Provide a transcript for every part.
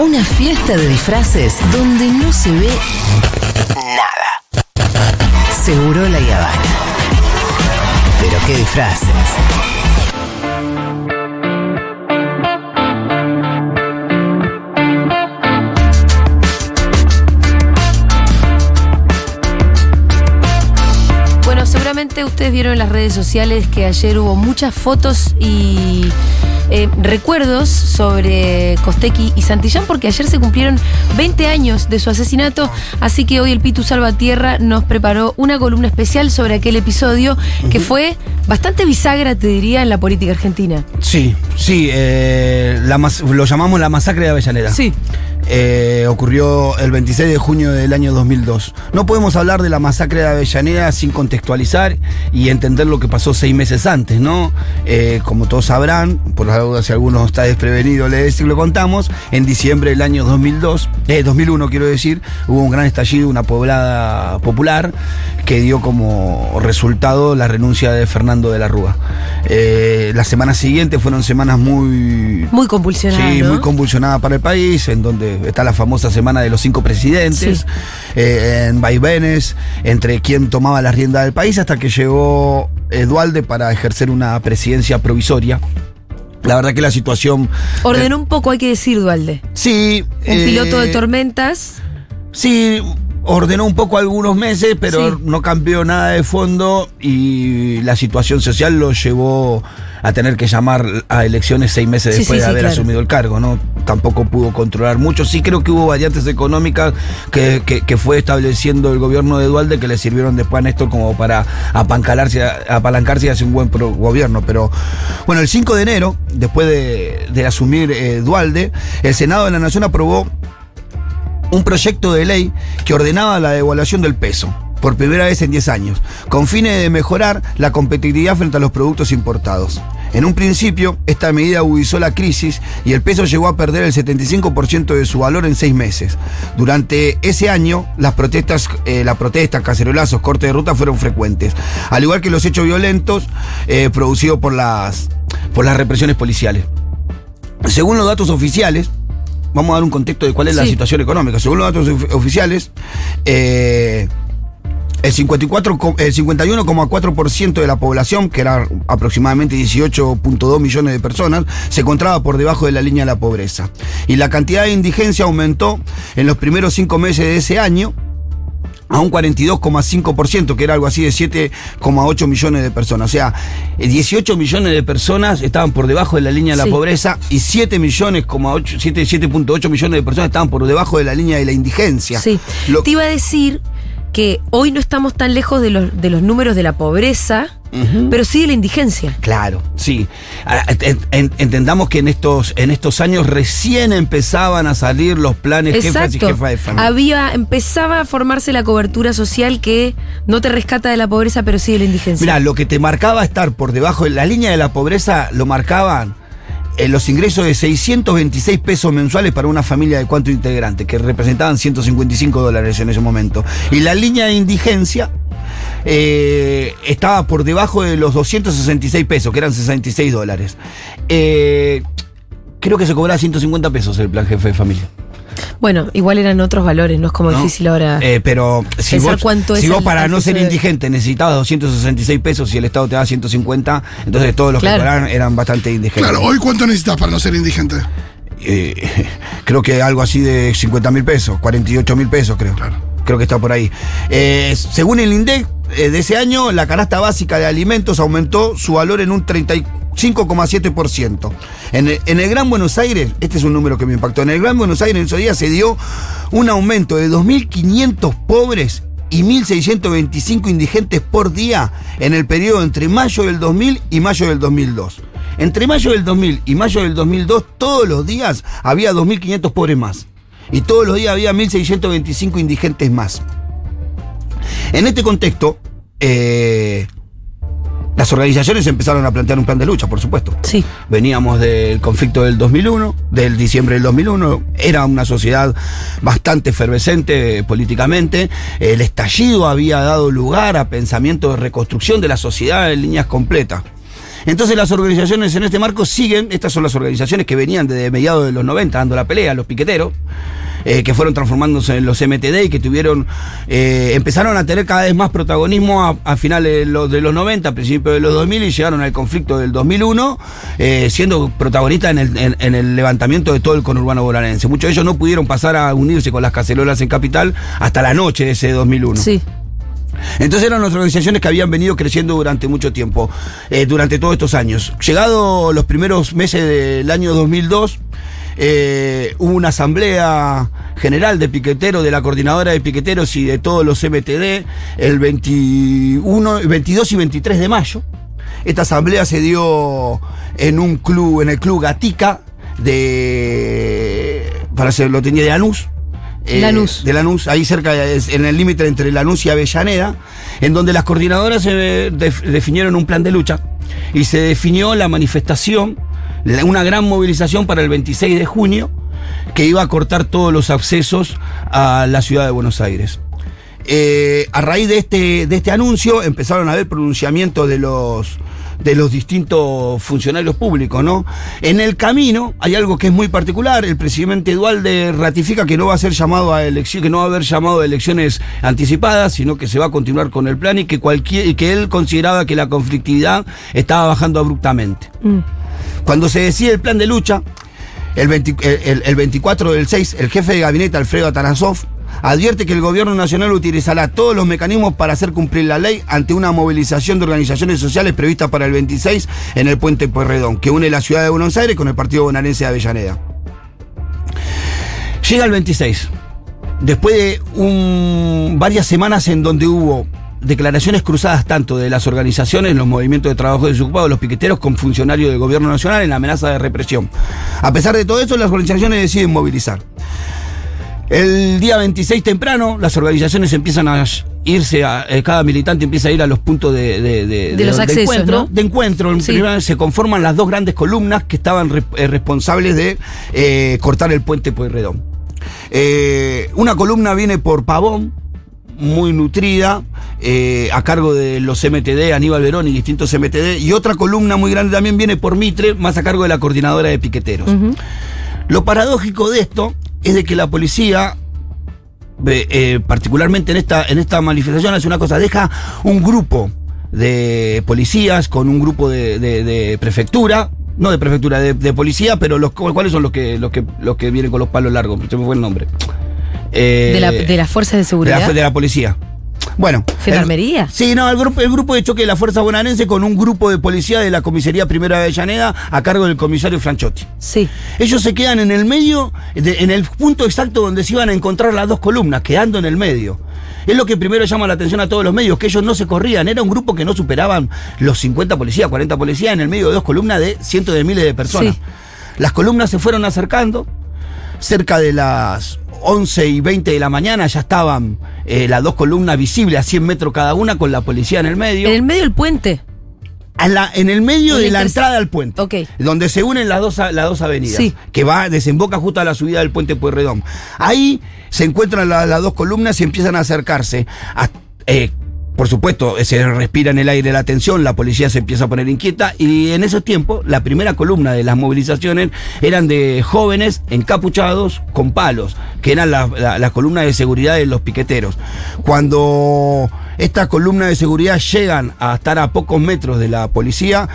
Una fiesta de disfraces donde no se ve nada. Seguro la Habana. Pero qué disfraces. Bueno, seguramente ustedes vieron en las redes sociales que ayer hubo muchas fotos y eh, recuerdos sobre Costequi y Santillán, porque ayer se cumplieron 20 años de su asesinato, así que hoy el Pitu Salvatierra nos preparó una columna especial sobre aquel episodio que fue bastante bisagra, te diría, en la política argentina. Sí, sí, eh, la mas- lo llamamos la masacre de Avellaneda. Sí. Eh, ocurrió el 26 de junio del año 2002. No podemos hablar de la masacre de Avellaneda sin contextualizar y entender lo que pasó seis meses antes, ¿no? Eh, como todos sabrán, por la duda si alguno está desprevenido, le lo contamos, en diciembre del año 2002, eh, 2001 quiero decir, hubo un gran estallido, una poblada popular que dio como resultado la renuncia de Fernando de la Rúa. Eh, las semanas siguientes fueron semanas muy Muy convulsionada. Sí, ¿no? muy convulsionada para el país, en donde está la famosa semana de los cinco presidentes, Sí. eh, en vaivenes, entre quien tomaba la rienda del país hasta que llegó Edualde para ejercer una presidencia provisoria. La verdad que la situación... Ordenó un poco, hay que decir, Dualde. Sí. Un eh, piloto de tormentas. Sí, ordenó un poco algunos meses, pero Sí. no cambió nada de fondo y la situación social lo llevó a tener que llamar a elecciones seis meses Sí, después sí, de haber claro. asumido el cargo, ¿no? Tampoco pudo controlar mucho. Sí creo que hubo variantes económicas que, que- que fue estableciendo el gobierno de Dualde que le sirvieron después a Néstor como para apancalarse, apalancarse y hacer un buen pro- gobierno. Pero bueno, el 5 de enero, después de, de asumir eh, Dualde, el Senado de la Nación aprobó un proyecto de ley que ordenaba la devaluación del peso por primera vez en 10 años, con fines de mejorar la competitividad frente a los productos importados. En un principio, esta medida agudizó la crisis y el peso llegó a perder el 75% de su valor en seis meses. Durante ese año, las protestas, eh, la protesta, cacerolazos, cortes de ruta fueron frecuentes, al igual que los hechos violentos eh, producidos por las, por las represiones policiales. Según los datos oficiales, vamos a dar un contexto de cuál es la situación económica. Según los datos of- oficiales, eh, el, 54, co- el 51,4% de la población, que era aproximadamente 18.2 millones de personas, se encontraba por debajo de la línea de la pobreza. Y la cantidad de indigencia aumentó en los primeros cinco meses de ese año a un 42,5%, que era algo así de 7,8 millones de personas. O sea, eh, 18 millones de personas estaban por debajo de la línea de la Sí. pobreza y 7 millones, 7, 7.8 millones de personas estaban por debajo de la línea de la indigencia. Sí. Lo- Te iba a decir que hoy no estamos tan lejos de los, de los números de la pobreza, pero sí de la indigencia. Claro, sí. Ah, en- en- Entendamos que en estos, en estos años recién empezaban a salir los planes jefas y jefas de familia. Había, empezaba a formarse la cobertura social que no te rescata de la pobreza, pero sí de la indigencia. Mira, lo que te marcaba estar por debajo de la línea de la pobreza lo marcaban eh, los ingresos de 626 pesos mensuales para una familia de cuatro integrantes, que representaban 155 dólares en ese momento. Y la línea de indigencia eh, estaba por debajo de los 266 pesos, que eran 66 dólares. Eh, creo que se cobraba 150 pesos el plan jefe de familia. Bueno, igual eran otros valores, no es como ¿no? difícil ahora. Eh, pero si pensar vos, cuánto si es vos el- para no ser de- indigente necesitabas 266 pesos y el Estado te da 150, entonces todos los Claro. que cobraban eran bastante indigentes. Claro, hoy cuánto necesitas para no ser indigente. Eh, creo que algo así de 50 mil pesos, 48 mil pesos creo. Creo que está por ahí. Eh, según el INDEC de ese año, la canasta básica de alimentos aumentó su valor en un 35,7%. En el, en el Gran Buenos Aires, este es un número que me impactó, en el Gran Buenos Aires en esos días se dio un aumento de 2.500 pobres y 1.625 indigentes por día en el periodo entre mayo del 2000 y mayo del 2002. Entre mayo del 2000 y mayo del 2002, todos los días había 2.500 pobres más. Y todos los días había 1.625 indigentes más. En este contexto, eh, las organizaciones empezaron a plantear un plan de lucha, por supuesto. Sí. Veníamos del conflicto del 2001, del diciembre del 2001. Era una sociedad bastante efervescente eh, políticamente. El estallido había dado lugar a pensamientos de reconstrucción de la sociedad en líneas completas. Entonces las organizaciones en este marco siguen, estas son las organizaciones que venían desde mediados de los 90 dando la pelea, los piqueteros, eh, que fueron transformándose en los MTD y que tuvieron, eh, empezaron a tener cada vez más protagonismo a, a finales de los, de los 90, a principios de los 2000 y llegaron al conflicto del 2001, eh, siendo protagonistas en el, en- en el levantamiento de todo el conurbano bonaerense. Muchos de ellos no pudieron pasar a unirse con las cacerolas en Capital hasta la noche de ese 2001. Sí. Entonces eran las organizaciones que habían venido creciendo durante mucho tiempo, eh, durante todos estos años. Llegado los primeros meses del año 2002, eh, hubo una asamblea general de piqueteros, de la coordinadora de piqueteros y de todos los MTD, el 21, 22 y 23 de mayo. Esta asamblea se dio en un club, en el club Gatica de. para ser, lo tenía de Lanús. Eh, Lanús. De Lanús, ahí cerca, en el límite entre Lanús y Avellaneda, en donde las coordinadoras def- definieron un plan de lucha y se definió la manifestación, una gran movilización para el 26 de junio, que iba a cortar todos los accesos a la ciudad de Buenos Aires. Eh, a raíz de este, de este anuncio empezaron a haber pronunciamientos de los, de los distintos funcionarios públicos, ¿no? En el camino hay algo que es muy particular. El presidente Dualde ratifica que no va a ser llamado a elección, que no va a haber llamado a elecciones anticipadas, sino que se va a continuar con el plan y que cualquier, y que él consideraba que la conflictividad estaba bajando abruptamente. Mm. Cuando se decide el plan de lucha, el, 20 el- el- el 24 del 6, el jefe de gabinete Alfredo Atanasov advierte que el gobierno nacional utilizará todos los mecanismos para hacer cumplir la ley ante una movilización de organizaciones sociales prevista para el 26 en el puente Pueyrredón, que une la ciudad de Buenos Aires con el partido bonaerense de Avellaneda. Llega el 26. Después de varias semanas en donde hubo declaraciones cruzadas tanto de las organizaciones, los movimientos de trabajo desocupados, los piqueteros, con funcionarios del gobierno nacional en amenaza de represión. A pesar de todo eso, las organizaciones deciden movilizar. El día 26 temprano, las organizaciones empiezan a irse, a, eh, cada militante empieza a ir a los puntos de, de- de- De los accesos, encuentro. ¿no? De encuentro. Sí. se conforman las dos grandes columnas que estaban re- eh, responsables de eh, cortar el puente Pueyrredón. Eh, una columna viene por Pavón, muy nutrida, eh, a cargo de los MTD, Aníbal Verón y distintos MTD, y otra columna muy grande también viene por Mitre, más a cargo de la coordinadora de piqueteros. Lo paradójico de esto es de que la policía, eh, eh, particularmente en esta, en esta manifestación, hace una cosa, deja un grupo de policías con un grupo de, de- de prefectura, no de prefectura, de, de policía, pero los, ¿cuáles son los que, los, que, los que vienen con los palos largos? Se me fue el nombre. Eh, De, la- de las fuerzas de de seguridad. la, de la policía. Bueno. ¿Gendarmería? sí, no, el grupo, el grupo de choque de la Fuerza Bonaerense con un grupo de policía de la Comisaría Primera de Avellaneda a cargo del comisario Franchotti. Sí. Ellos se quedan en el medio, de- en el punto exacto donde se iban a encontrar las dos columnas, quedando en el medio. Es lo que primero llama la atención a todos los medios, que ellos no se corrían. Era un grupo que no superaban los 50 policías, 40 policías en el medio de dos columnas de cientos de miles de personas. Sí. Las columnas se fueron acercando. Cerca de las 11 y 20 de la mañana ya estaban eh, las dos columnas visibles a 100 metros cada una con la policía en el medio. En el medio del puente. La- en el medio En de la entrada al puente. Ok. Donde se unen las dos, las dos avenidas. Sí. Que va, desemboca justo a la subida del puente Pueyrredón. Ahí se encuentran la- las dos columnas y empiezan a acercarse. A- eh, por supuesto, se respira en el aire la tensión, la policía se empieza a poner inquieta y en esos tiempos la primera columna de las movilizaciones eran de jóvenes encapuchados con palos, que eran la- la- las columnas de seguridad de los piqueteros. Cuando estas columnas de seguridad llegan a estar a pocos metros de la policía,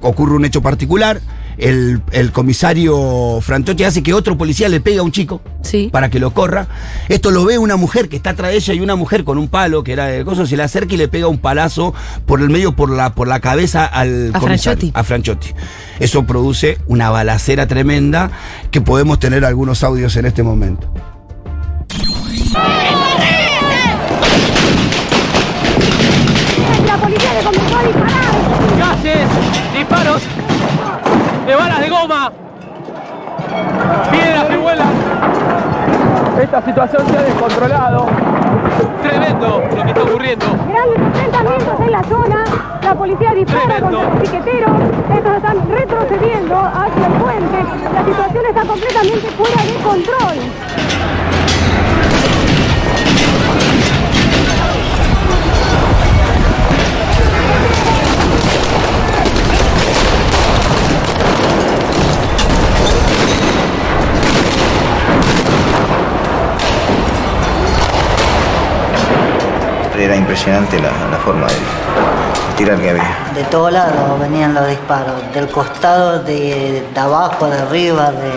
ocurre un hecho particular. El, el comisario Franchotti hace que otro policía le pegue a un chico Sí. para que lo corra. Esto lo ve una mujer que está atrás de ella y una mujer con un palo que era de coso, se le acerca y le pega un palazo por el medio, por la, por la cabeza al A comisario, Franchotti. a Franchotti. Eso produce una balacera tremenda que podemos tener algunos audios en este momento. La policía le comenzó a disparar. gases, disparos de balas de goma, piedras que vuelan. Esta situación se ha descontrolado. Tremendo lo que está ocurriendo. Grandes enfrentamientos en la zona. La policía dispara Tremendo. contra los piqueteros. Estos están retrocediendo hacia el puente. La situación está completamente fuera de control. Era impresionante la, la forma de tirar que había. De todos lados venían los disparos, del costado, de, de abajo, de arriba, de...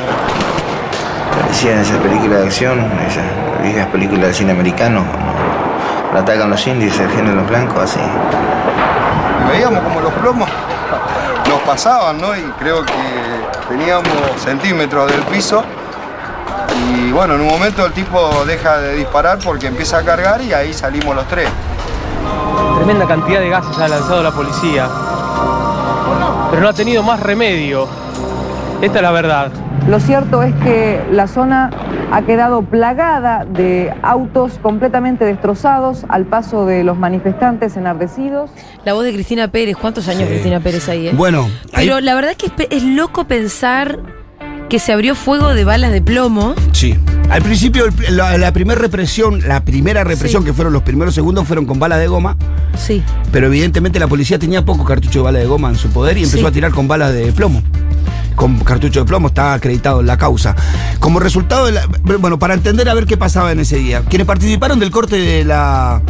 Parecían esas películas de acción, esas viejas películas del cine americano, como atacan los indios y se defienden los blancos, así. Veíamos como los plomos nos pasaban, ¿no? Y creo que teníamos centímetros del piso. Y bueno, en un momento el tipo deja de disparar porque empieza a cargar y ahí salimos los tres. Tremenda cantidad de gases ha lanzado la policía. Pero no ha tenido más remedio. Esta es la verdad. Lo cierto es que la zona ha quedado plagada de autos completamente destrozados al paso de los manifestantes enardecidos. La voz de Cristina Pérez, ¿cuántos años Sí. Cristina Pérez ahí? eh? Bueno, ahí- Pero la verdad que es, pe- es loco pensar que se abrió fuego de balas de plomo. Sí. Al principio, el- la, la primera represión, la primera represión, Sí. que fueron los primeros segundos, fueron con bala de goma. Sí. Pero evidentemente la policía tenía poco cartucho de bala de goma en su poder y empezó Sí. a tirar con balas de plomo. Con cartucho de plomo, está acreditado en la causa. Como resultado de la. Bueno, para entender a ver qué pasaba en ese día. Quienes participaron del corte de la.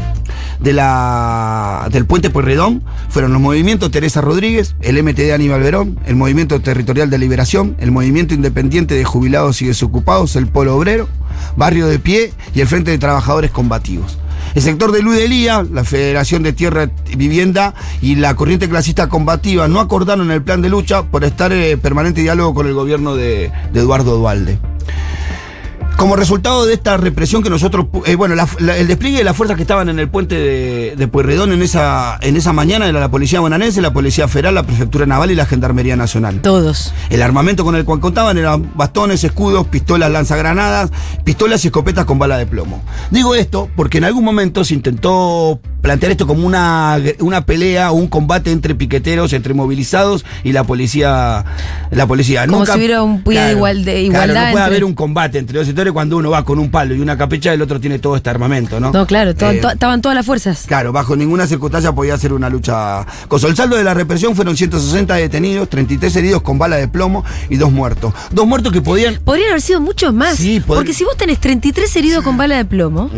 De la, del puente Pueyrredón fueron los movimientos Teresa Rodríguez, el MTD Aníbal Verón, el Movimiento Territorial de Liberación, el Movimiento Independiente de Jubilados y Desocupados, el Polo Obrero, Barrio de Pie y el Frente de Trabajadores Combativos. El sector de Luis de Lía, la Federación de Tierra y Vivienda y la corriente clasista combativa no acordaron el plan de lucha por estar en permanente diálogo con el gobierno de, de Eduardo Dualde. Como resultado de esta represión que nosotros, eh, bueno, la- la- el despliegue de las fuerzas que estaban en el puente de, de Pueyrredón en esa, en esa mañana era la Policía Bonaerense, la Policía Federal, la Prefectura Naval y la Gendarmería Nacional. Todos. El armamento con el cual contaban eran bastones, escudos, pistolas lanzagranadas, pistolas y escopetas con bala de plomo. Digo esto porque en algún momento se intentó plantear esto como una, una pelea o un combate entre piqueteros, entre movilizados y la policía. La policía. Como si hubiera un pie de igual- de Claro, igualdad no puede entre- haber un combate entre dos sectores cuando uno va con un palo y una capecha el otro tiene todo este armamento, ¿no? No, claro, to- Eh, to- estaban todas las fuerzas. Claro, bajo ninguna circunstancia podía ser una lucha. Cosa. El saldo de la represión fueron 160 detenidos, 33 heridos con bala de plomo y dos muertos. Dos muertos que podían. Podrían haber sido muchos más. Sí, porque si vos tenés 33 heridos con bala de plomo,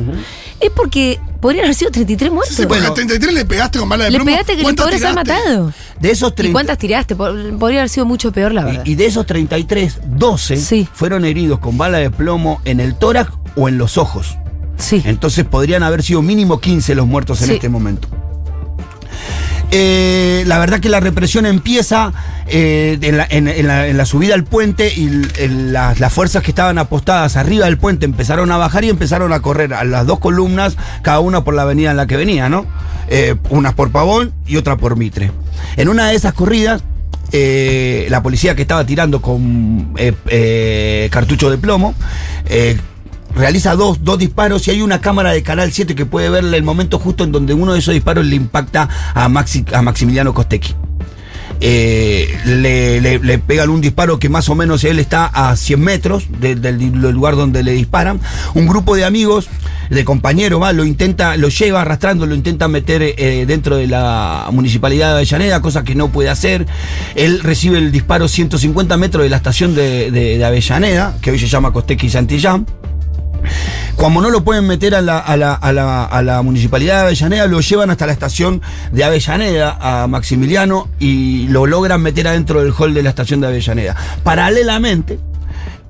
es porque podrían haber sido 33 muertos. Sí, porque a 33 le pegaste con bala de Le plomo. pegaste que ¿Cuántas podrías haber tiraste? matado. De esos ¿Y 30 cuántas tiraste? Pod- Podría haber sido mucho peor, la verdad. y, y de esos 33, 12 Sí. fueron heridos con bala de plomo en el tórax o en los ojos. sí. Entonces podrían haber sido mínimo 15 los muertos en Sí. este momento. Eh, la verdad que la represión empieza eh, en, la, en- la- subida al puente y las, fuerzas que estaban apostadas arriba del puente empezaron a bajar y empezaron a correr a las dos columnas, cada una por la avenida en la que venía, ¿no? Eh, unas por Pavón y otra por Mitre. En una de esas corridas, la policía que estaba tirando con cartucho de plomo, realiza dos, dos disparos y hay una cámara de Canal 7 que puede verle el momento justo en donde uno de esos disparos le impacta a, Maxi- a Maximiliano Costecchi. Eh, le, le- pegan un disparo que más o menos él está a 100 metros de- del, lugar donde le disparan. Un grupo de amigos, de compañeros, va, lo intenta, lo lleva arrastrando, lo intenta meter eh, dentro de la municipalidad de Avellaneda, cosa que no puede hacer. Él recibe el disparo 150 metros de la estación de, de- Avellaneda, que hoy se llama Costecchi Santillán. Como no lo pueden meter a la, a la- municipalidad de Avellaneda, lo llevan hasta la estación de Avellaneda, a Maximiliano, y lo logran meter adentro del hall de la estación de Avellaneda. Paralelamente,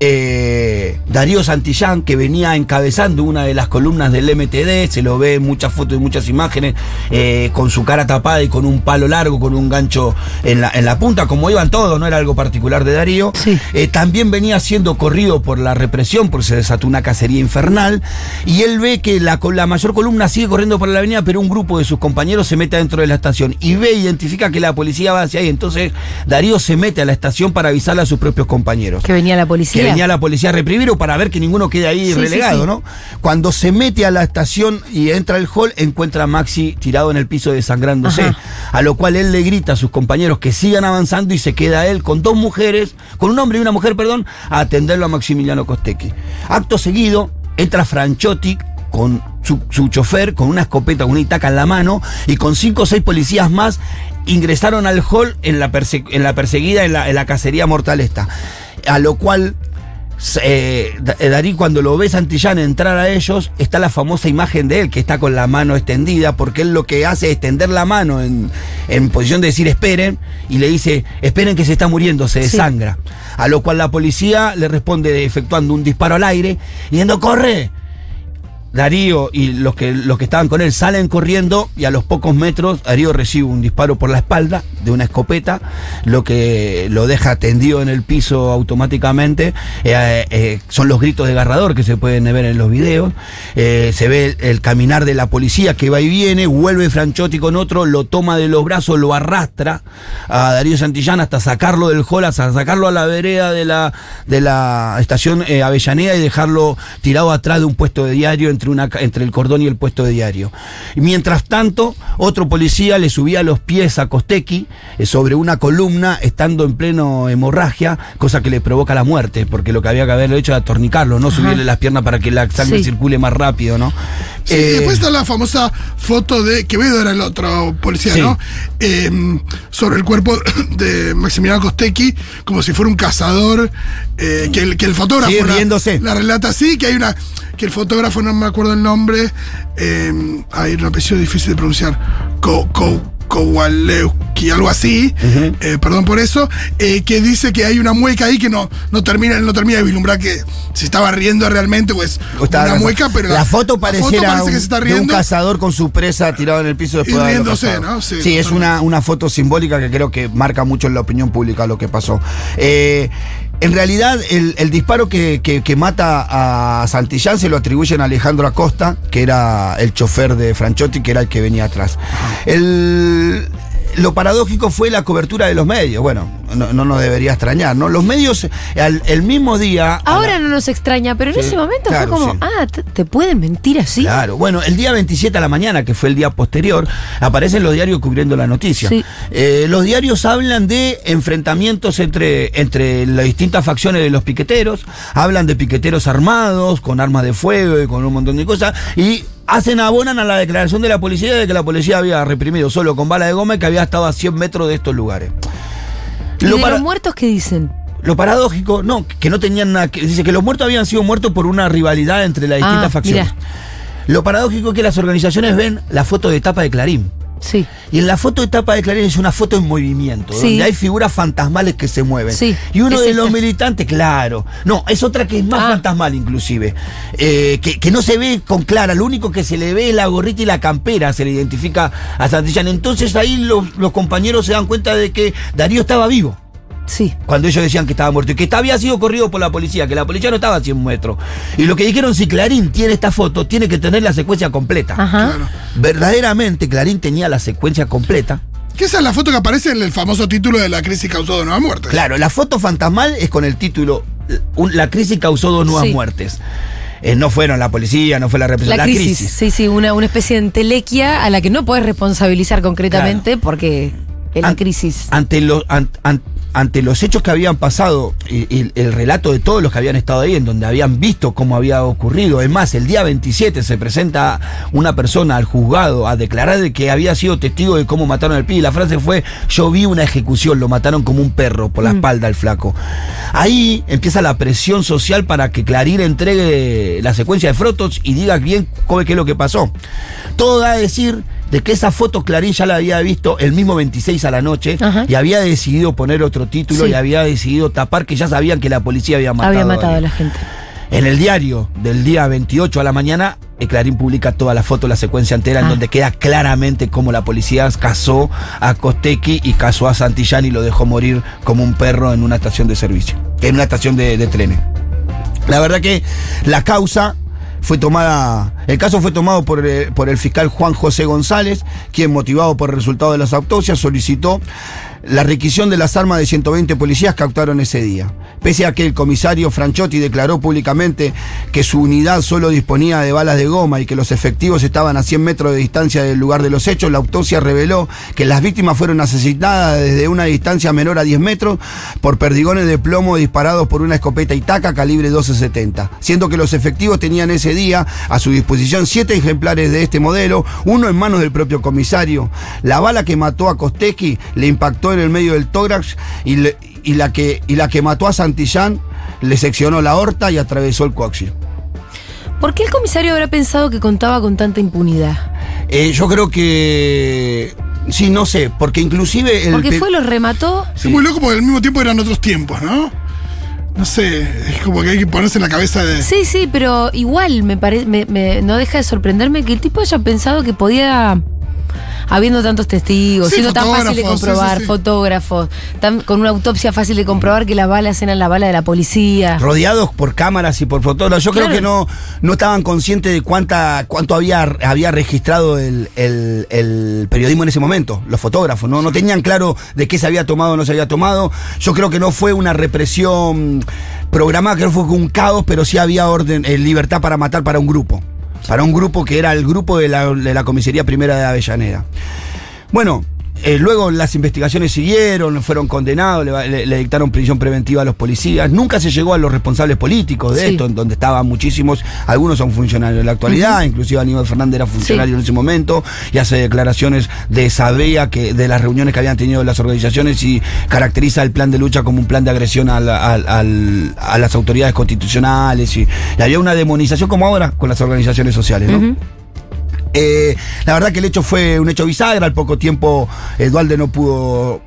eh, Darío Santillán, que venía encabezando una de las columnas del MTD, se lo ve en muchas fotos y muchas imágenes, eh, con su cara tapada y con un palo largo, con un gancho en la, en la punta, como iban todos, no era algo particular de Darío. Sí. Eh, también venía siendo corrido por la represión, porque se desató una cacería infernal, y él ve que la, mayor columna sigue corriendo por la avenida, pero un grupo de sus compañeros se mete dentro de la estación, y ve, identifica que la policía va hacia ahí, entonces Darío se mete a la estación para avisarle a sus propios compañeros Que venía la policía. que venía la policía a reprimir o para ver que ninguno quede ahí Sí, relegado, sí. ¿no? Cuando se mete a la estación y entra al hall, encuentra a Maxi tirado en el piso desangrándose, Ajá. a lo cual él le grita a sus compañeros que sigan avanzando y se queda él con dos mujeres, con un hombre y una mujer, perdón, a atenderlo a Maximiliano Costecchi. Acto seguido, entra Franchotti con su, su chofer, con una escopeta, con una itaca en la mano, y con cinco o seis policías más ingresaron al hall en la, perse- en la perseguida, en la, en la cacería mortal esta. A lo cual eh, eh, cuando lo ve Santillán entrar a ellos, está la famosa imagen de él que está con la mano extendida, porque él lo que hace es extender la mano en, en posición de decir esperen, y le dice, esperen que se está muriendo, se Sí. desangra. A lo cual la policía le responde efectuando un disparo al aire, yendo, corre. Darío y los que, los que estaban con él salen corriendo y a los pocos metros Darío recibe un disparo por la espalda de una escopeta, lo que lo deja tendido en el piso automáticamente. Eh, eh, son los gritos de agarrador que se pueden ver en los videos. Eh, se ve el, caminar de la policía que va y viene, vuelve Franchotti con otro, lo toma de los brazos, lo arrastra a Darío Santillán hasta sacarlo del hall, hasta sacarlo a la vereda de la, de la estación Avellaneda y dejarlo tirado atrás de un puesto de diario entre, una, ca- entre el cordón y el puesto de diario. Y mientras tanto, otro policía le subía los pies a Costequi eh, sobre una columna, estando en pleno hemorragia, cosa que le provoca la muerte, porque lo que había que haberlo hecho era tornicarlo, no subirle las piernas para que la sangre Sí. circule más rápido, ¿no? Sí, Eh, después está la famosa foto de Quevedo, era el otro policía, Sí. ¿no? Eh, sobre el cuerpo de Maximiliano Costecchi, como si fuera un cazador, eh, que, el, que el fotógrafo la, riéndose. la relata así, que hay una. que el fotógrafo, no me acuerdo el nombre, eh, hay un apellido difícil de pronunciar, Ko- Ko- Kowalewski, algo así, eh, perdón por eso, eh, que dice que hay una mueca ahí que no, no termina, no termina de vislumbrar que se estaba riendo realmente, pues o estaba una mueca, pero la, foto pareciera parece un- que se está de un cazador con su presa tirado en el piso después Y riéndose. ¿no? Sí, Sí, es una, una foto simbólica que creo que marca mucho en la opinión pública lo que pasó. Eh, en realidad, el, el disparo que, que- que mata a Santillán se lo atribuyen a Alejandro Acosta, que era el chofer de Franchotti, que era el que venía atrás. El- lo paradójico fue la cobertura de los medios. Bueno, no, no nos debería extrañar, ¿no? Los medios, al- el mismo día. la- Ahora no nos extraña, pero en Sí, ese momento claro, fue como, sí. ah, te, te pueden mentir así. Claro, bueno, el día 27 a la mañana, que fue el día posterior, aparecen los diarios cubriendo la noticia. Sí. Eh, los diarios hablan de enfrentamientos entre, entre las distintas facciones de los piqueteros, hablan de piqueteros armados, con armas de fuego y con un montón de cosas, y hacen abonan a la declaración de la policía de que la policía había reprimido solo con bala de goma y que había estado a 100 metros de estos lugares. ¿Y Lo de para- los muertos qué dicen? lo paradójico, no, que no tenían nada que. Dice que los muertos habían sido muertos por una rivalidad entre las distintas Ah, facciones. mirá. Lo paradójico es que las organizaciones ven la foto de tapa de Clarín. Sí. Y en la foto de tapa de Clarín es una foto en movimiento, Sí. donde hay figuras fantasmales que se mueven. Sí, Y uno es de esta. los militantes, claro. No, es otra que es más Ah. fantasmal inclusive. Eh, que, que no se ve con clara, lo único que se le ve es la gorrita y la campera, se le identifica a Santillán. Entonces ahí los, los compañeros se dan cuenta de que Darío estaba vivo Sí. cuando ellos decían que estaba muerto y que había sido corrido por la policía, que la policía no estaba a 100 metros. Y lo que dijeron, si Clarín tiene esta foto, tiene que tener la secuencia completa. Ajá. Claro. Verdaderamente, Clarín tenía la secuencia completa. Que esa es la foto que aparece en el famoso título de la crisis causó de nueva muerte. Claro, la foto fantasmal es con el título La crisis causó dos nuevas Sí. muertes. Eh, no fueron la policía, no fue la represión, La, la, crisis. crisis. Sí, sí, una, una especie de entelequia a la que no puedes responsabilizar concretamente porque es la An- crisis. Ante, an- an- ante los hechos que habían pasado y, y el relato de todos los que habían estado ahí, en donde habían visto cómo había ocurrido, es más, el día 27 se presenta una persona al juzgado a declarar de que había sido testigo de cómo mataron al pibe. Y la frase fue: Yo vi una ejecución, lo mataron como un perro por la espalda al flaco. Ahí empieza la presión social para que Clarín entregue la secuencia de fotos y diga bien cómo- qué es lo que pasó. Todo da a decir de que esa foto Clarín ya la había visto el mismo 26 a la noche Ajá. y había decidido poner otro título Sí. y había decidido tapar que ya sabían que la policía había matado, Había matado a la gente. En el diario del día 28 a la mañana, eh, Clarín publica toda la foto, la secuencia entera, en Ah. donde queda claramente cómo la policía casó a Costequi y casó a Santillán y lo dejó morir como un perro en una estación de servicio, en una estación de, de trenes. La verdad que la causa fue tomada, el caso fue tomado por, eh, por el fiscal Juan José González, quien motivado por el resultado de las autopsias solicitó la requisición de las armas de 120 policías que ese día. Pese a que el comisario Franchotti declaró públicamente que su unidad solo disponía de balas de goma y que los efectivos estaban a 100 metros de distancia del lugar de los hechos, la autopsia reveló que las víctimas fueron asesinadas desde una distancia menor a 10 metros por perdigones de plomo disparados por una escopeta Itaca calibre 1270, siendo que los efectivos tenían ese día a su disposición siete ejemplares de este modelo, uno en manos del propio comisario. La bala que mató a Costequi le impactó en el medio del tórax y, le- y la, que, y la que mató a Santillán le seccionó la aorta y atravesó el coaxio. ¿Por qué el comisario habrá pensado que contaba con tanta impunidad? Eh, yo creo que. Sí, no sé, porque inclusive. El Porque fue, los remató. Es muy loco porque al mismo tiempo eran otros tiempos, ¿no? No sé, es como que hay que ponerse en la cabeza de. Sí, sí, pero igual me parece, me, me- no deja de sorprenderme que el tipo haya pensado que podía, habiendo tantos testigos, Sí, siendo tan fácil de comprobar, sí, sí. fotógrafos, tan- con una autopsia fácil de comprobar que las balas eran la bala de la policía. rodeados por cámaras y por fotógrafos. Yo creo que no, no estaban conscientes de cuánta, cuánto había, había registrado el, el- el periodismo en ese momento, los fotógrafos, ¿no? No tenían claro de qué se había tomado o no se había tomado. Yo creo que no fue una represión programada, creo que fue un caos, pero sí había orden, eh, libertad para matar para un grupo. Para un grupo que era el grupo de la, de la comisaría primera de Avellaneda. Bueno, eh, luego las investigaciones siguieron, fueron condenados, le, le- le dictaron prisión preventiva a los policías. Nunca se llegó a los responsables políticos de Sí. esto, en donde estaban muchísimos, algunos son funcionarios en la actualidad, inclusive Aníbal Fernández era funcionario Sí. en ese momento y hace declaraciones de sabía que de las reuniones que habían tenido las organizaciones y caracteriza el plan de lucha como un plan de agresión a, la- a las autoridades constitucionales y, y había una demonización como ahora con las organizaciones sociales, ¿no? Eh, la verdad que el hecho fue un hecho bisagra. Al poco tiempo, Dualde no pudo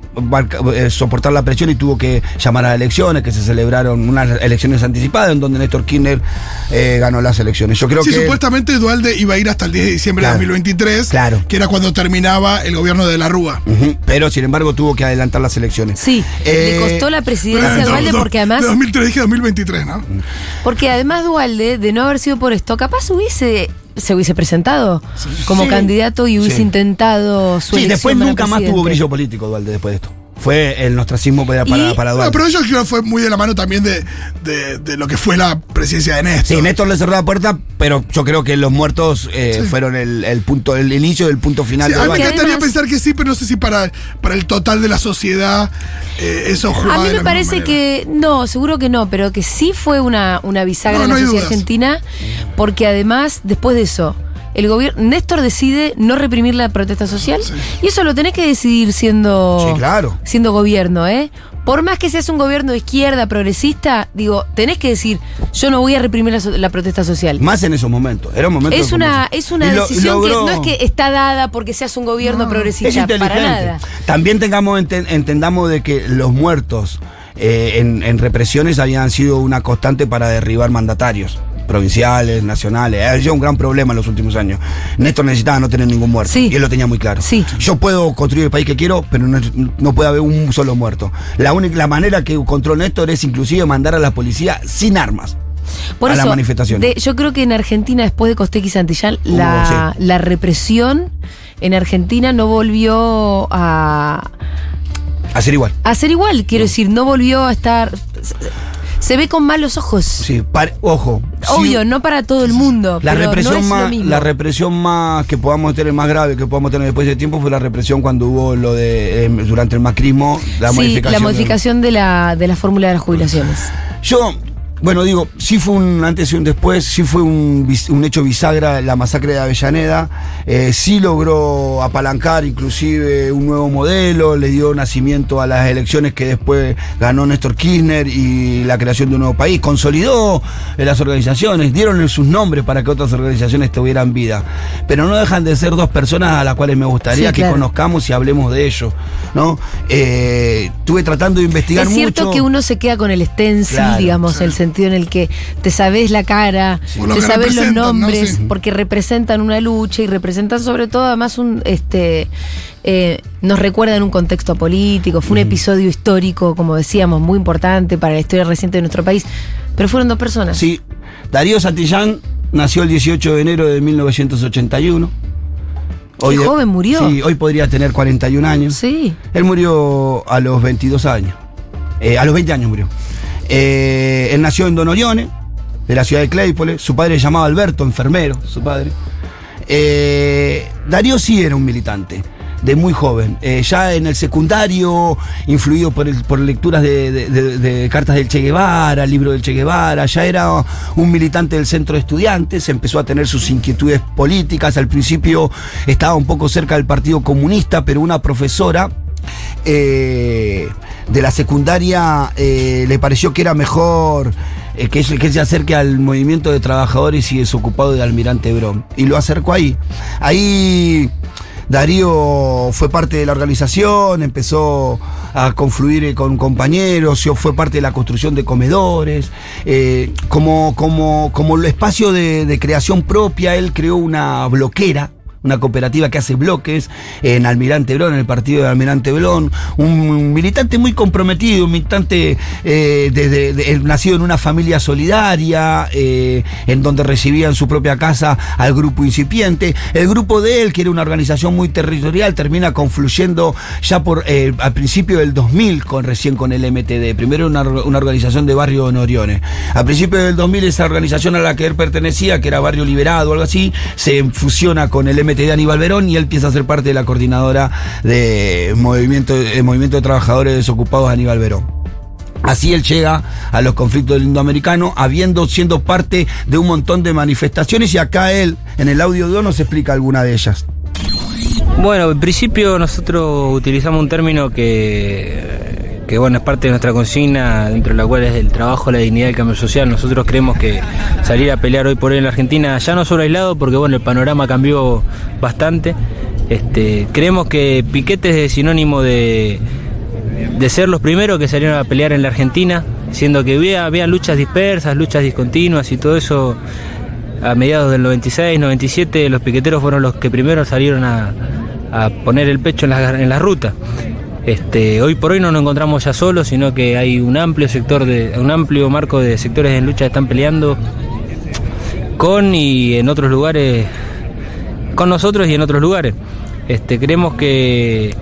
eh, soportar la presión y tuvo que llamar a elecciones, que se celebraron unas elecciones anticipadas, en donde Néstor Kirchner eh, ganó las elecciones. Yo creo sí, que. supuestamente Dualde iba a ir hasta el 10 de diciembre Claro. de 2023, Claro. que era cuando terminaba el gobierno de la Rúa. Pero sin embargo tuvo que adelantar las elecciones. Sí, Eh, le costó la presidencia a Dualde porque además, De 2003 dije 2023, ¿no? porque además Dualde, de no haber sido por esto, capaz hubiese, se hubiese presentado como Sí. candidato y hubiese Sí. intentado su Sí, elección después nunca más tuvo brillo político Dualde después de esto. Fue el ostracismo para, para, para No, Dualde. pero yo creo que fue muy de la mano también de, de- de lo que fue la presidencia de Néstor. Sí, Néstor le cerró la puerta, pero yo creo que los muertos eh, fueron el, el punto, el inicio del punto final Sí, de a mí me encantaría además- pensar que sí, pero no sé si para, para el total de la sociedad eh, eso jugaba A mí de me la parece que, no, seguro que no, pero que sí fue una, una bisagra No, en no la sociedad dudas. argentina, porque además, después de eso, el gobierno, Néstor decide no reprimir la protesta social, y eso lo tenés que decidir siendo, Sí, claro. siendo gobierno, ¿eh? Por más que seas un gobierno de izquierda, progresista, digo, tenés que decir, yo no voy a reprimir la, so- la protesta social. Más en esos momentos. Era un momento Es una, es una Y lo- decisión logró- que no es que está dada porque seas un gobierno es progresista, inteligente. para nada. También tengamos ente- entendamos de que los muertos eh, en, en represiones habían sido una constante para derribar mandatarios provinciales, nacionales. Ha sido un gran problema en los últimos años. Néstor necesitaba no tener ningún muerto. Sí. Y él lo tenía muy claro. Sí. Yo puedo construir el país que quiero, pero no, no puede haber un solo muerto. La única la manera que encontró Néstor es inclusive mandar a la policía sin armas. Por a eso, las manifestaciones. de- yo creo que en Argentina, después de Costequi y Santillán, Hubo, la, la represión en Argentina no volvió a, Hacer igual. a ser igual. Quiero decir, no volvió a estar. Se- ve con malos ojos. Sí, par- ojo. sí, Obvio, no para todo el mundo. La pero represión, no es lo más, mismo. la represión más que podamos tener, más grave que podamos tener después de tiempo fue la represión cuando hubo lo de, eh, durante el macrismo, la sí, modificación. la de- modificación de la, de la fórmula de las jubilaciones. Yo, bueno, digo, sí fue un antes y un después, sí fue un, hecho bisagra la masacre de Avellaneda, eh, sí logró apalancar inclusive un nuevo modelo, le dio nacimiento a las elecciones que después ganó Néstor Kirchner y la creación de un nuevo país, consolidó eh, las organizaciones, dieron sus nombres para que otras organizaciones tuvieran vida, pero no dejan de ser dos personas a las cuales me gustaría Sí, que claro. conozcamos y hablemos de ellos, ¿no? Eh, estuve tratando de investigar Es cierto mucho. que uno se queda con el stencil, Claro, digamos, el sentido en el que te sabes la cara, te sabes los nombres, Sí. porque representan una lucha y representan sobre todo además un este eh, nos recuerdan un contexto político, fue un episodio histórico, como decíamos, muy importante para la historia reciente de nuestro país, pero fueron dos personas. Sí, Darío Santillán nació el 18 de enero de 1981. Qué joven murió. Sí, hoy podría tener 41 años. Sí. Él murió a los 22 años. Eh, a los 20 años murió. Eh, él nació en Don Orione, de la ciudad de Claypole. Su padre se llamaba Alberto, enfermero, su padre. Eh, Darío sí era un militante, de muy joven. Eh, ya en el secundario, influido por, por lecturas de, de- cartas del Che Guevara, libro del Che Guevara, ya era un militante del centro de estudiantes, empezó a tener sus inquietudes políticas. Al principio estaba un poco cerca del Partido Comunista, pero una profesora de la secundaria eh, le pareció que era mejor eh, que, que se acerque al movimiento de trabajadores y desocupados de Almirante Brón. Y lo acercó ahí. Ahí Darío fue parte de la organización, empezó a confluir eh, con compañeros, fue parte de la construcción de comedores. Eh, como, como, como el espacio de, de creación propia, él creó una bloquera una cooperativa que hace bloques en Almirante Blón, en el partido de Almirante Blón, un militante muy comprometido, un militante eh, desde- de- eh, nacido en una familia solidaria, eh, en donde recibía en su propia casa al grupo incipiente. El grupo de él, que era una organización muy territorial, termina confluyendo ya por eh, al principio del 2000 con recién con el MTD. Primero una, una organización de barrio Noriones. A principios del 2000 esa organización a la que él pertenecía, que era Barrio Liberado o algo así, se fusiona con el MTD Aníbal Verón y él empieza a ser parte de la coordinadora de movimiento, de movimiento de trabajadores desocupados Aníbal Verón. Así él llega a los conflictos del indoamericano, habiendo siendo parte de un montón de manifestaciones, y acá él, en el audio de hoy, nos explica alguna de ellas. Bueno, en principio nosotros utilizamos un término que, que bueno, es parte de nuestra consigna, dentro de la cual es el trabajo, la dignidad y el cambio social. Nosotros creemos que salir a pelear hoy por hoy en la Argentina, ya no solo aislado, porque bueno, el panorama cambió bastante. Este, creemos que piquetes es sinónimo de, de ser los primeros que salieron a pelear en la Argentina, siendo que había, había luchas dispersas, luchas discontinuas y todo eso a mediados del 96, 97, los piqueteros fueron los que primero salieron a, a poner el pecho en en la ruta. Este, hoy por hoy no nos encontramos ya solos, sino que hay un amplio sector de, un amplio marco de sectores en lucha que están peleando con y en otros lugares, con nosotros y en otros lugares. Este, creemos que,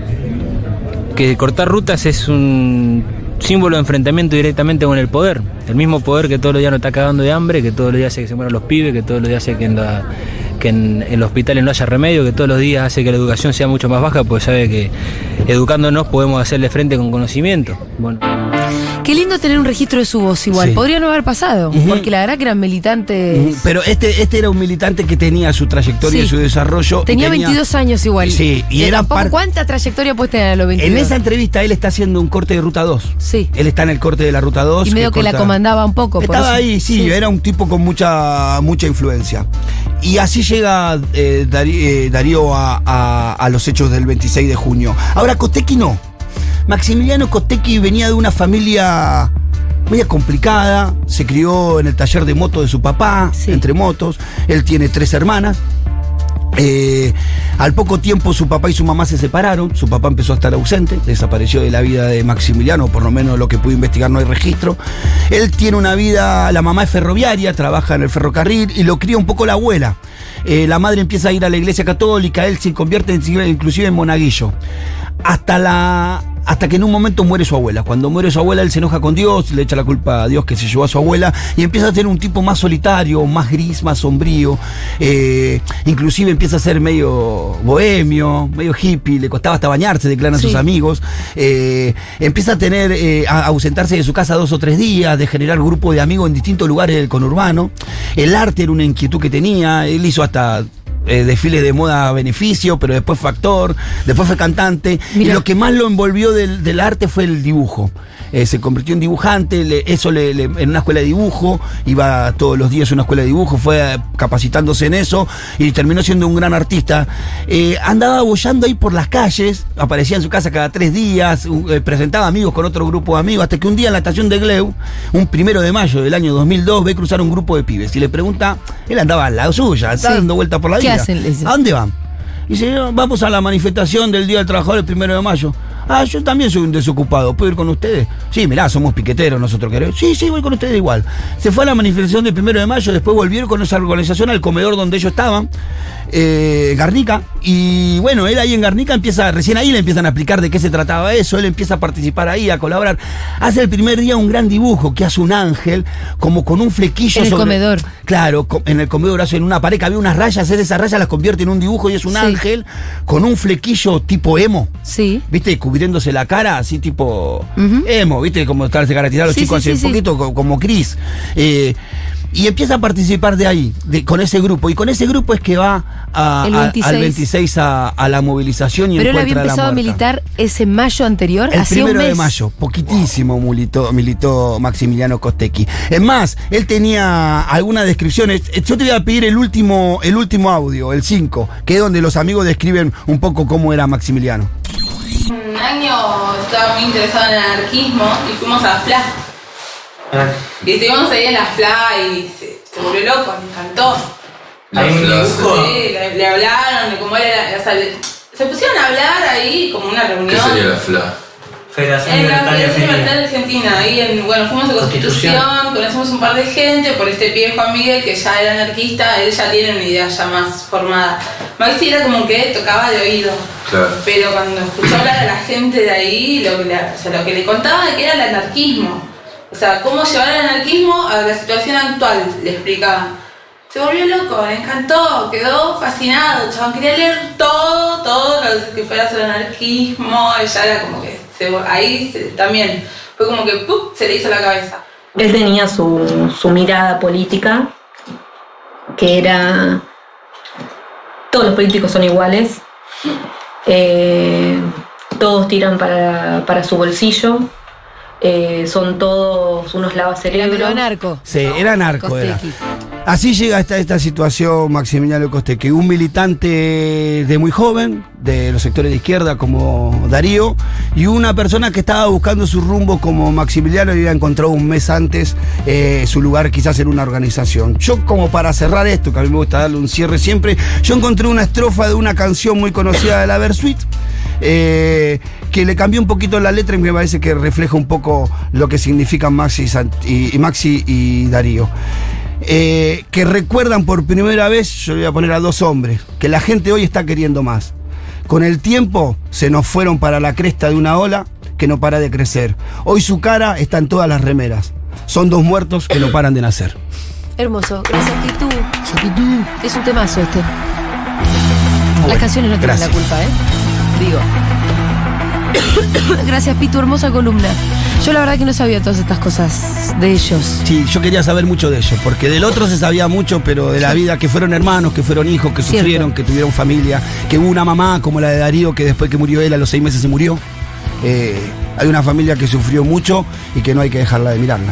que cortar rutas es un símbolo de enfrentamiento directamente con el poder. El mismo poder que todos los días nos está cagando de hambre, que todos los días hace que se mueran los pibes, que todos los días hace que en, la- que en, los hospitales no haya remedio, que todos los días hace que la educación sea mucho más baja, pues sabe que educándonos podemos hacerle frente con conocimiento. Bueno. Qué lindo tener un registro de su voz igual. Sí. Podría no haber pasado, porque la verdad que eran militantes. Pero este, este era un militante que tenía su trayectoria Sí. y su desarrollo. y Tenía 22 años igual. Sí, y Eh, era par- ¿Cuánta trayectoria puedes tener a los 22? En esa entrevista él está haciendo un corte de ruta 2. Sí. Él está en el corte de la ruta 2. Y medio que la corta- comandaba un poco. Estaba ahí, sí, era un tipo con mucha, mucha influencia. Y así llega eh, eh, Darío a, a- a los hechos del 26 de junio. Ahora, Costecchi no. Maximiliano Costecchi venía de una familia media complicada, se crió en el taller de moto de su papá, entre motos. Él tiene tres hermanas. Eh, al poco tiempo su papá y su mamá se separaron, su papá empezó a estar ausente, desapareció de la vida de Maximiliano, por lo menos lo que pude investigar no hay registro. Él tiene una vida, la mamá es ferroviaria, trabaja en el ferrocarril y lo cría un poco la abuela. Eh, la madre empieza a ir a la iglesia católica, él se convierte en- inclusive en monaguillo. Hasta la hasta que en un momento muere su abuela. Cuando muere su abuela, él se enoja con Dios, le echa la culpa a Dios que se llevó a su abuela y empieza a ser un tipo más solitario, más gris, más sombrío. Eh, inclusive empieza a ser medio bohemio, medio hippie, le costaba hasta bañarse, declaran Sí. sus amigos. Eh, empieza a tener, eh, a ausentarse de su casa dos o tres días, de generar grupos de amigos en distintos lugares del conurbano. El arte era una inquietud que tenía, él hizo hasta eh, desfiles de moda a beneficio, pero después fue actor, después fue cantante. Y lo que más lo envolvió del, del arte fue el dibujo. Eh, se convirtió en dibujante, le- eso le- le- en una escuela de dibujo, iba todos los días a una escuela de dibujo, fue capacitándose en eso y terminó siendo un gran artista. Eh, andaba bollando ahí por las calles, aparecía en su casa cada tres días, presentaba amigos con otro grupo de amigos, hasta que un día en la estación de Gleu, un primero de mayo del año 2002, ve cruzar un grupo de pibes y le pregunta, él andaba al lado suya, estaba Sí. dando vueltas por la ¿Qué vida. Hacen? ¿A dónde van? Y dice, "No, vamos a la manifestación del Día del Trabajador el primero de mayo. Ah, yo también soy un desocupado, ¿puedo ir con ustedes? Sí, mirá, somos piqueteros nosotros queremos. Sí, sí, voy con ustedes igual. Se fue a la manifestación del primero de mayo, después volvieron con esa organización al comedor donde ellos estaban, eh, Garnica, y bueno, él ahí en Garnica empieza, recién ahí le empiezan a explicar de qué se trataba eso, él empieza a participar ahí, a colaborar. Hace el primer día un gran dibujo que hace un ángel, como con un flequillo En el sobre- comedor. Claro, en el comedor hace en una pared que había unas rayas, él esas rayas las convierte en un dibujo y es un Sí. ángel con un flequillo tipo emo. Sí. ¿Viste? Cubriéndose la cara, así tipo Ujú. emo, ¿viste? Como se caracterizaban los Sí, chicos sí, hace sí, un poquito, co- como Chris. Eh, Y empieza a participar de ahí, de, con ese grupo. Y con ese grupo es que va a- El a- 26. al 26 a, a la movilización y Pero él había encuentra a la empezado a muerta. militar ese mayo anterior, El hacía un primero de mes. mayo, poquitísimo militó, militó Maximiliano Costecchi. Es más, él tenía algunas descripciones. Yo te voy a pedir el último, el último audio, el 5, que es donde los amigos describen un poco cómo era Maximiliano. Un año estaba muy interesado en el anarquismo y fuimos a la FLA. Y estuvimos ahí en la FLA y se, se volvió loco, le encantó. Un dibujo. Sí, le, le hablaron de cómo era, o sea, le- se pusieron a hablar ahí como una reunión. ¿Qué sería la FLA? Federación En la Federación Argentina. Libertaria Argentina, ahí en, bueno, fuimos a Constitución, Constitución. conocemos un par de gente por este pibe Juan Miguel que ya era anarquista, él ya tiene una idea ya más formada. Maxi era como que tocaba de oído. Claro. Pero cuando escuchó hablar a la gente de ahí, lo que le, o sea, lo que le contaba de que era el anarquismo. O sea, cómo llevar el anarquismo a la situación actual, le explicaba. Se volvió loco, le encantó, quedó fascinado, chabón quería leer todo, todo lo que fuera sobre el anarquismo, ya era como que se- ahí también fue como que se le hizo la cabeza. Él tenía su, su mirada política, que era todos los políticos son iguales, eh, todos tiran para, para su bolsillo, eh, son todos unos Era lavacerebros. pero anarco. Sí, era narco. Era. Así llega esta, esta situación Maximiliano Costecchi, un militante de muy joven, de los sectores de izquierda como Darío, y una persona que estaba buscando su rumbo como Maximiliano y había encontrado un mes antes eh, su lugar quizás en una organización. Yo como para cerrar esto, que a mí me gusta darle un cierre siempre, yo encontré una estrofa de una canción muy conocida de la Versuit, eh, que le cambió un poquito la letra y me parece que refleja un poco lo que significan Maxi y, Maxi y Darío. Eh, que recuerdan por primera vez, yo le voy a poner a dos hombres, que la gente hoy está queriendo más. Con el tiempo se nos fueron para la cresta de una ola que no para de crecer. Hoy su cara está en todas las remeras. Son dos muertos que no paran de nacer. Hermoso. Gracias, Pitu. Es un temazo este. Las canciones no tienen gracias. la culpa, ¿eh? Digo. Gracias, Pitu. Hermosa columna. Yo la verdad que no sabía todas estas cosas de ellos. Sí, yo quería saber mucho de ellos, porque del otro se sabía mucho, pero de la vida, que fueron hermanos, que fueron hijos, que Cierto. sufrieron, que tuvieron familia, que hubo una mamá como la de Darío, que después que murió él a los seis meses se murió. Eh, hay una familia que sufrió mucho y que no hay que dejarla de mirarla.